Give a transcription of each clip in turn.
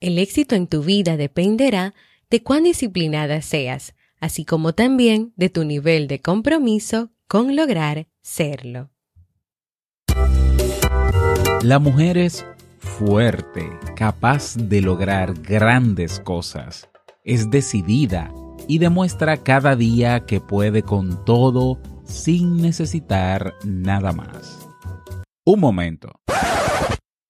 El éxito en tu vida dependerá de cuán disciplinada seas, así como también de tu nivel de compromiso con lograr serlo. La mujer es fuerte, capaz de lograr grandes cosas. Es decidida y demuestra cada día que puede con todo sin necesitar nada más. Un momento.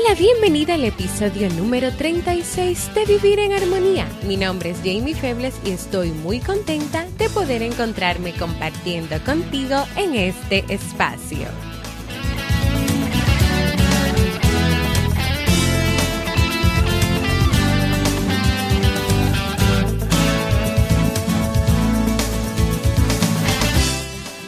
Hola, bienvenida al episodio número 36 de Vivir en Armonía. Mi nombre es Jamie Febles y estoy muy contenta de poder encontrarme compartiendo contigo en este espacio.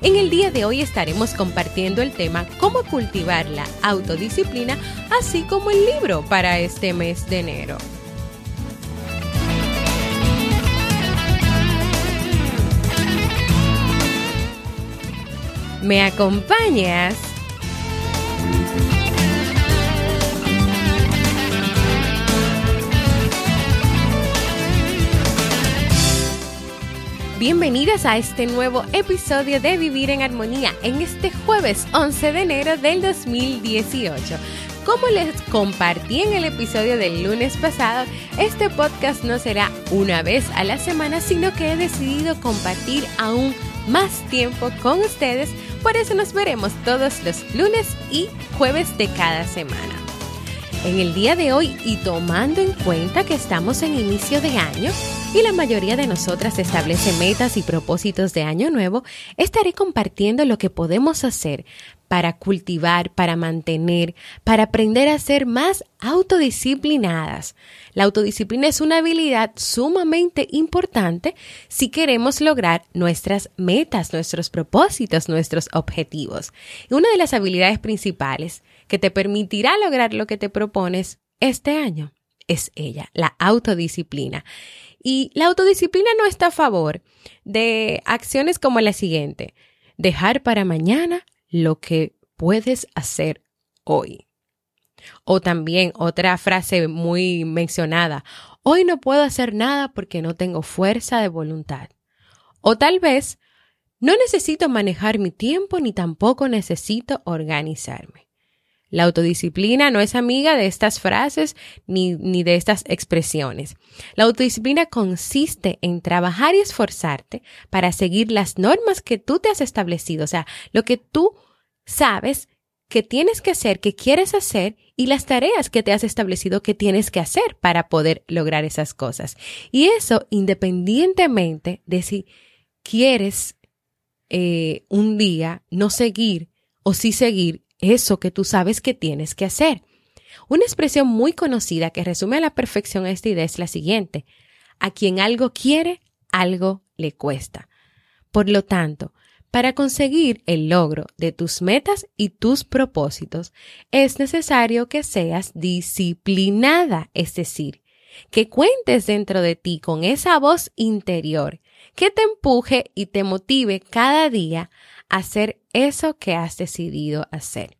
En el día de hoy estaremos compartiendo el tema cómo cultivar la autodisciplina, así como el libro para este mes de enero. ¿Me acompañas? Bienvenidas a este nuevo episodio de Vivir en Armonía en este jueves 11 de enero del 2018. Como les compartí en el episodio del lunes pasado, este podcast no será una vez a la semana, sino que he decidido compartir aún más tiempo con ustedes, por eso nos veremos todos los lunes y jueves de cada semana. En el día de hoy y tomando en cuenta que estamos en inicio de año y la mayoría de nosotras establece metas y propósitos de año nuevo, estaré compartiendo lo que podemos hacer para cultivar, para mantener, para aprender a ser más autodisciplinadas. La autodisciplina es una habilidad sumamente importante si queremos lograr nuestras metas, nuestros propósitos, nuestros objetivos. Una de las habilidades principales que te permitirá lograr lo que te propones este año es ella, la autodisciplina. Y la autodisciplina no está a favor de acciones como la siguiente, dejar para mañana lo que puedes hacer hoy. O también otra frase muy mencionada, hoy no puedo hacer nada porque no tengo fuerza de voluntad. O tal vez, no necesito manejar mi tiempo ni tampoco necesito organizarme. La autodisciplina no es amiga de estas frases ni, ni, de estas expresiones. La autodisciplina consiste en trabajar y esforzarte para seguir las normas que tú te has establecido, o sea, lo que tú sabes que tienes que hacer, que quieres hacer y las tareas que te has establecido que tienes que hacer para poder lograr esas cosas. Y eso independientemente de si quieres eh, un día no seguir o sí seguir eso que tú sabes que tienes que hacer. Una expresión muy conocida que resume a la perfección esta idea es la siguiente. A quien algo quiere, algo le cuesta. Por lo tanto, para conseguir el logro de tus metas y tus propósitos, es necesario que seas disciplinada, es decir, que cuentes dentro de ti con esa voz interior que te empuje y te motive cada día hacer eso que has decidido hacer.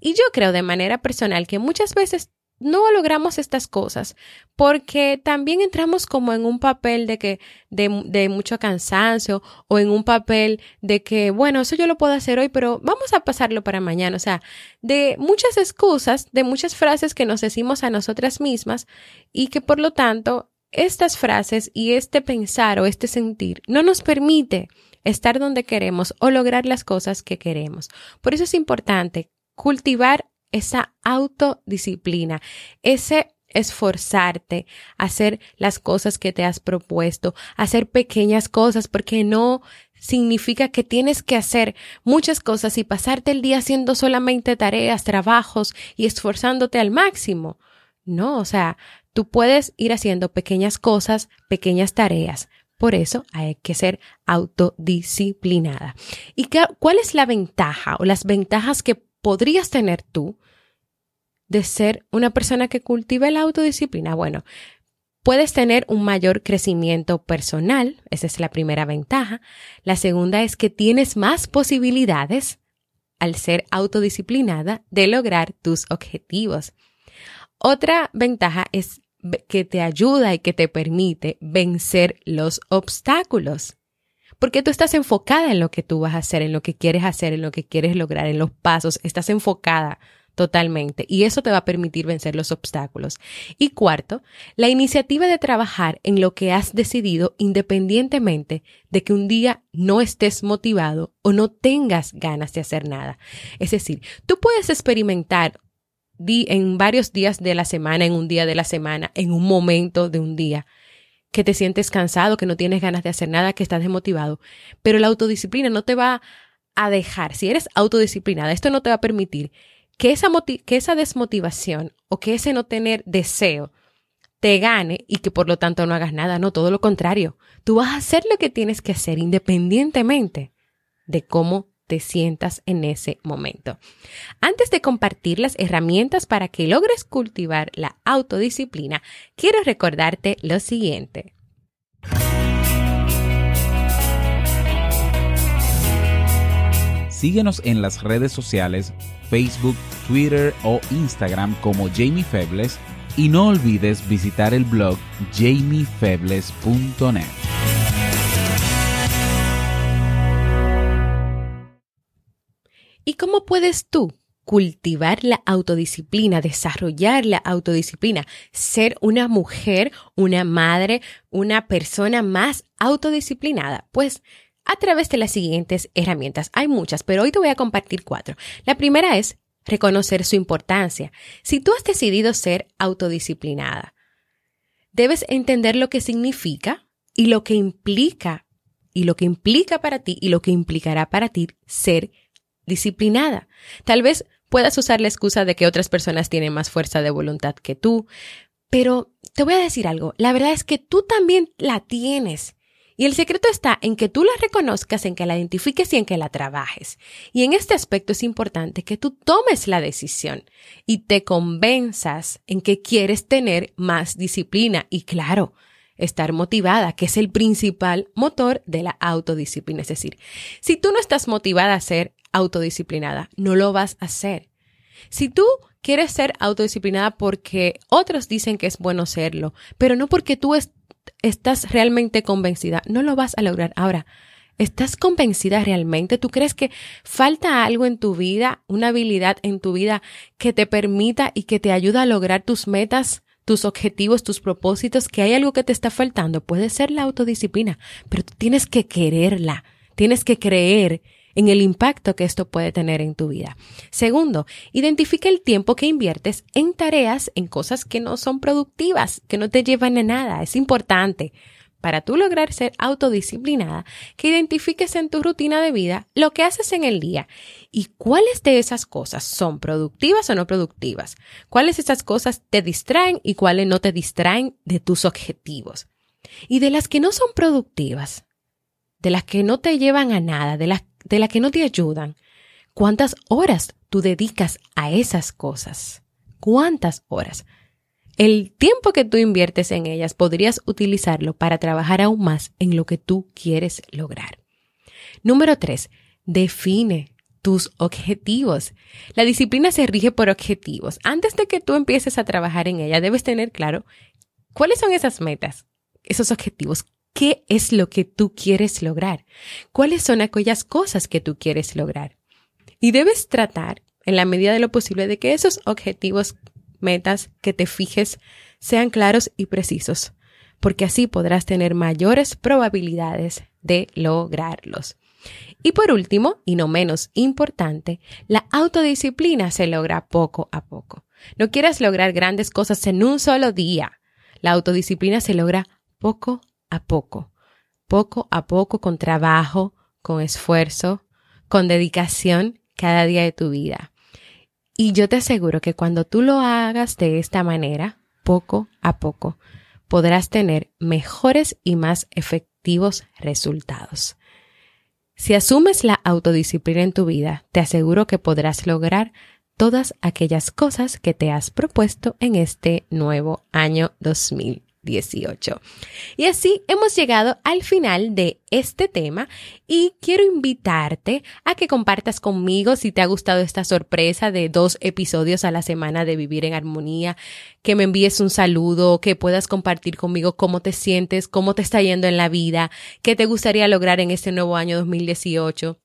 Y yo creo de manera personal que muchas veces no logramos estas cosas porque también entramos como en un papel de que de, mucho cansancio o en un papel de que bueno eso yo lo puedo hacer hoy pero vamos a pasarlo para mañana o sea de muchas excusas de muchas frases que nos decimos a nosotras mismas y que por lo tanto estas frases y este pensar o este sentir no nos permite estar donde queremos o lograr las cosas que queremos. Por eso es importante cultivar esa autodisciplina, ese esforzarte, hacer las cosas que te has propuesto, hacer pequeñas cosas, porque no significa que tienes que hacer muchas cosas y pasarte el día haciendo solamente tareas, trabajos y esforzándote al máximo. No, o sea, Tú puedes ir haciendo pequeñas cosas, pequeñas tareas. Por eso hay que ser autodisciplinada. ¿Y qué, cuál es la ventaja o las ventajas que podrías tener tú de ser una persona que cultiva la autodisciplina? Bueno, puedes tener un mayor crecimiento personal, esa es la primera ventaja. La segunda es que tienes más posibilidades al ser autodisciplinada de lograr tus objetivos. Otra ventaja es que te ayuda y que te permite vencer los obstáculos. Porque tú estás enfocada en lo que tú vas a hacer, en lo que quieres hacer, en lo que quieres lograr, en los pasos, estás enfocada totalmente y eso te va a permitir vencer los obstáculos. Y cuarto, la iniciativa de trabajar en lo que has decidido independientemente de que un día no estés motivado o no tengas ganas de hacer nada. Es decir, tú puedes experimentar en varios días de la semana, en un día de la semana, en un momento de un día, que te sientes cansado, que no tienes ganas de hacer nada, que estás desmotivado. Pero la autodisciplina no te va a dejar, si eres autodisciplinada, esto no te va a permitir que esa, que esa desmotivación o que ese no tener deseo te gane y que por lo tanto no hagas nada, no, todo lo contrario. Tú vas a hacer lo que tienes que hacer independientemente de cómo te sientas en ese momento. Antes de compartir las herramientas para que logres cultivar la autodisciplina, quiero recordarte lo siguiente. Síguenos en las redes sociales Facebook, Twitter o Instagram como Jamie Febles y no olvides visitar el blog jamiefebles.net. cómo puedes tú cultivar la autodisciplina, desarrollar la autodisciplina, ser una mujer, una madre, una persona más autodisciplinada? Pues a través de las siguientes herramientas. Hay muchas, pero hoy te voy a compartir cuatro. La primera es reconocer su importancia. Si tú has decidido ser autodisciplinada, debes entender lo que significa y lo que implica, y lo que implica para ti y lo que implicará para ti ser disciplinada. Tal vez puedas usar la excusa de que otras personas tienen más fuerza de voluntad que tú, pero te voy a decir algo, la verdad es que tú también la tienes. Y el secreto está en que tú la reconozcas, en que la identifiques y en que la trabajes. Y en este aspecto es importante que tú tomes la decisión y te convenzas en que quieres tener más disciplina. Y claro, estar motivada, que es el principal motor de la autodisciplina. Es decir, si tú no estás motivada a ser autodisciplinada. No lo vas a hacer. Si tú quieres ser autodisciplinada porque otros dicen que es bueno serlo, pero no porque tú estás realmente convencida, no lo vas a lograr. Ahora, ¿estás convencida realmente? ¿Tú crees que falta algo en tu vida, una habilidad en tu vida que te permita y que te ayuda a lograr tus metas? Tus objetivos, tus propósitos, que hay algo que te está faltando, puede ser la autodisciplina, pero tú tienes que quererla, tienes que creer en el impacto que esto puede tener en tu vida. Segundo, identifica el tiempo que inviertes en tareas, en cosas que no son productivas, que no te llevan a nada. Es importante para tú lograr ser autodisciplinada, que identifiques en tu rutina de vida lo que haces en el día y cuáles de esas cosas son productivas o no productivas, cuáles de esas cosas te distraen y cuáles no te distraen de tus objetivos. Y de las que no son productivas, de las que no te llevan a nada, de las de la que no te ayudan, ¿cuántas horas tú dedicas a esas cosas? ¿Cuántas horas? El tiempo que tú inviertes en ellas podrías utilizarlo para trabajar aún más en lo que tú quieres lograr. Número tres, define tus objetivos. La disciplina se rige por objetivos. Antes de que tú empieces a trabajar en ella, debes tener claro cuáles son esas metas, esos objetivos, qué es lo que tú quieres lograr, cuáles son aquellas cosas que tú quieres lograr. Y debes tratar, en la medida de lo posible, de que esos objetivos, metas que te fijes, sean claros y precisos, porque así podrás tener mayores probabilidades de lograrlos. Y por último, y no menos importante, la autodisciplina se logra poco a poco. No quieras lograr grandes cosas en un solo día. La autodisciplina se logra poco a poco, poco a poco con trabajo, con esfuerzo, con dedicación cada día de tu vida. Y yo te aseguro que cuando tú lo hagas de esta manera, poco a poco, podrás tener mejores y más efectivos resultados. Si asumes la autodisciplina en tu vida, te aseguro que podrás lograr todas aquellas cosas que te has propuesto en este nuevo año 2000. 18. Y así hemos llegado al final de este tema y quiero invitarte a que compartas conmigo si te ha gustado esta sorpresa de dos episodios a la semana de Vivir en Armonía, que me envíes un saludo, que puedas compartir conmigo cómo te sientes, cómo te está yendo en la vida, qué te gustaría lograr en este nuevo año 2018.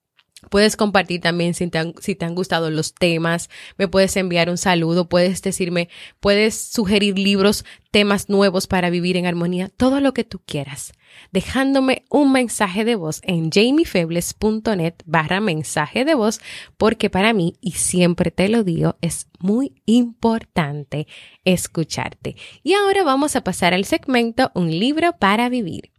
Puedes compartir también si te, han, gustado los temas, me puedes enviar un saludo, puedes decirme, puedes sugerir libros, temas nuevos para vivir en armonía, todo lo que tú quieras, dejándome un mensaje de voz en jamiefebles.net barra mensaje de voz, porque para mí, y siempre te lo digo, es muy importante escucharte. Y ahora vamos a pasar al segmento Un libro para vivir.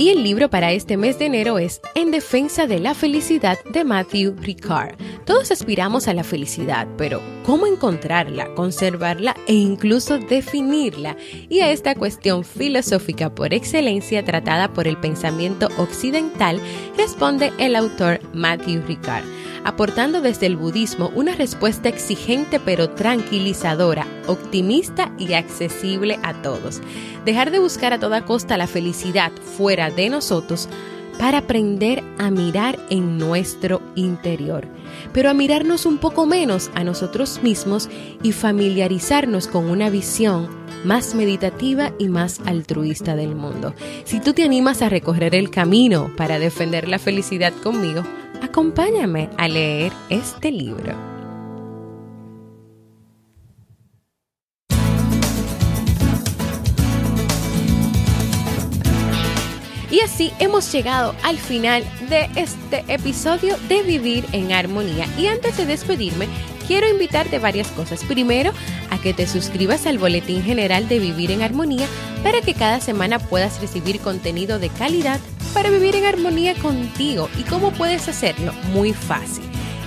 Y el libro para este mes de enero es En defensa de la felicidad de Matthew Ricard. Todos aspiramos a la felicidad, pero ¿cómo encontrarla, conservarla e incluso definirla? Y a esta cuestión filosófica por excelencia tratada por el pensamiento occidental responde el autor Matthew Ricard aportando desde el budismo una respuesta exigente pero tranquilizadora, optimista y accesible a todos. Dejar de buscar a toda costa la felicidad fuera de nosotros para aprender a mirar en nuestro interior, pero a mirarnos un poco menos a nosotros mismos y familiarizarnos con una visión más meditativa y más altruista del mundo. Si tú te animas a recorrer el camino para defender la felicidad conmigo, acompáñame a leer este libro. Llegado al final de este episodio de Vivir en Armonía. Y antes de despedirme, quiero invitarte varias cosas. Primero, a que te suscribas al Boletín General de Vivir en Armonía para que cada semana puedas recibir contenido de calidad para vivir en armonía contigo. ¿Y cómo puedes hacerlo? Muy fácil.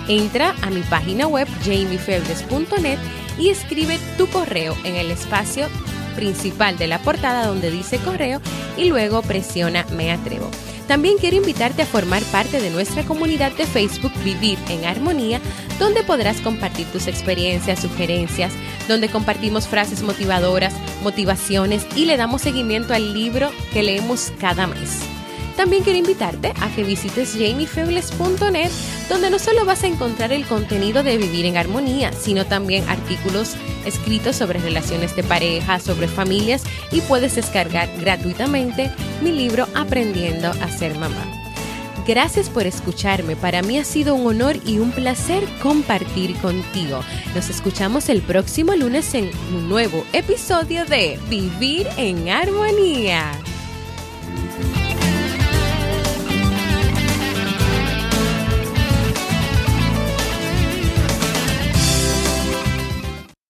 Entra a mi página web jamiefebres.net y escribe tu correo en el espacio principal de la portada donde dice correo y luego presiona Me Atrevo. También quiero invitarte a formar parte de nuestra comunidad de Facebook Vivir en Armonía, donde podrás compartir tus experiencias, sugerencias, donde compartimos frases motivadoras, motivaciones y le damos seguimiento al libro que leemos cada mes. También quiero invitarte a que visites jamiefebles.net, donde no solo vas a encontrar el contenido de Vivir en Armonía, sino también artículos escritos sobre relaciones de pareja, sobre familias y puedes descargar gratuitamente mi libro Aprendiendo a ser mamá. Gracias por escucharme. Para mí ha sido un honor y un placer compartir contigo. Nos escuchamos el próximo lunes en un nuevo episodio de Vivir en Armonía.